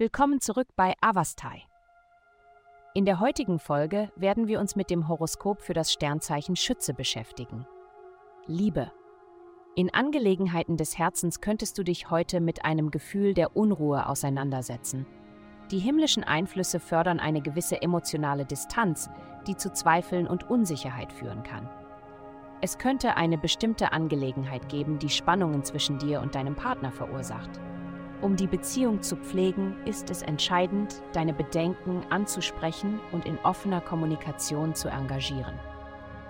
Willkommen zurück bei Avastai. In der heutigen Folge werden wir uns mit dem Horoskop für das Sternzeichen Schütze beschäftigen. Liebe. In Angelegenheiten des Herzens könntest du dich heute mit einem Gefühl der Unruhe auseinandersetzen. Die himmlischen Einflüsse fördern eine gewisse emotionale Distanz, die zu Zweifeln und Unsicherheit führen kann. Es könnte eine bestimmte Angelegenheit geben, die Spannungen zwischen dir und deinem Partner verursacht. Um die Beziehung zu pflegen, ist es entscheidend, deine Bedenken anzusprechen und in offener Kommunikation zu engagieren.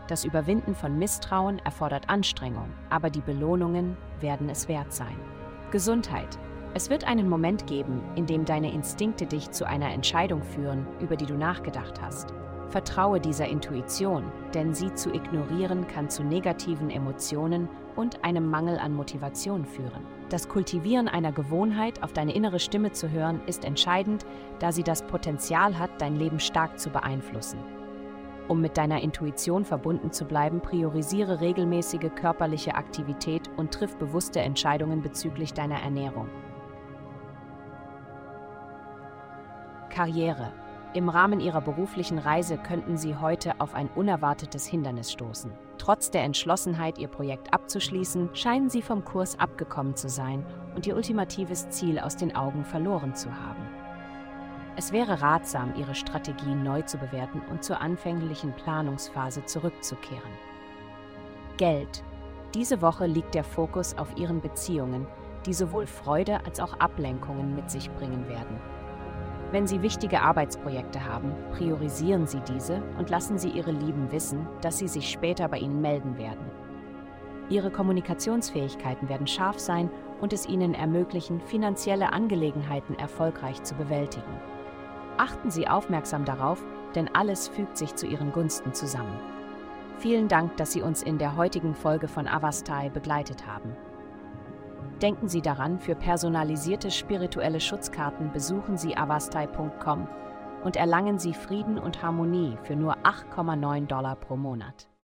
Das Überwinden von Misstrauen erfordert Anstrengung, aber die Belohnungen werden es wert sein. Gesundheit. Es wird einen Moment geben, in dem deine Instinkte dich zu einer Entscheidung führen, über die du nachgedacht hast. Vertraue dieser Intuition, denn sie zu ignorieren kann zu negativen Emotionen und einem Mangel an Motivation führen. Das Kultivieren einer Gewohnheit, auf deine innere Stimme zu hören, ist entscheidend, da sie das Potenzial hat, dein Leben stark zu beeinflussen. Um mit deiner Intuition verbunden zu bleiben, priorisiere regelmäßige körperliche Aktivität und triff bewusste Entscheidungen bezüglich deiner Ernährung. Karriere. Im Rahmen ihrer beruflichen Reise könnten sie heute auf ein unerwartetes Hindernis stoßen. Trotz der Entschlossenheit, ihr Projekt abzuschließen, scheinen sie vom Kurs abgekommen zu sein und ihr ultimatives Ziel aus den Augen verloren zu haben. Es wäre ratsam, ihre Strategie neu zu bewerten und zur anfänglichen Planungsphase zurückzukehren. Geld. Diese Woche liegt der Fokus auf ihren Beziehungen, die sowohl Freude als auch Ablenkungen mit sich bringen werden. Wenn Sie wichtige Arbeitsprojekte haben, priorisieren Sie diese und lassen Sie Ihre Lieben wissen, dass sie sich später bei Ihnen melden werden. Ihre Kommunikationsfähigkeiten werden scharf sein und es Ihnen ermöglichen, finanzielle Angelegenheiten erfolgreich zu bewältigen. Achten Sie aufmerksam darauf, denn alles fügt sich zu Ihren Gunsten zusammen. Vielen Dank, dass Sie uns in der heutigen Folge von Avastai begleitet haben. Denken Sie daran, für personalisierte spirituelle Schutzkarten besuchen Sie avastai.com und erlangen Sie Frieden und Harmonie für nur 8,9 Dollar pro Monat.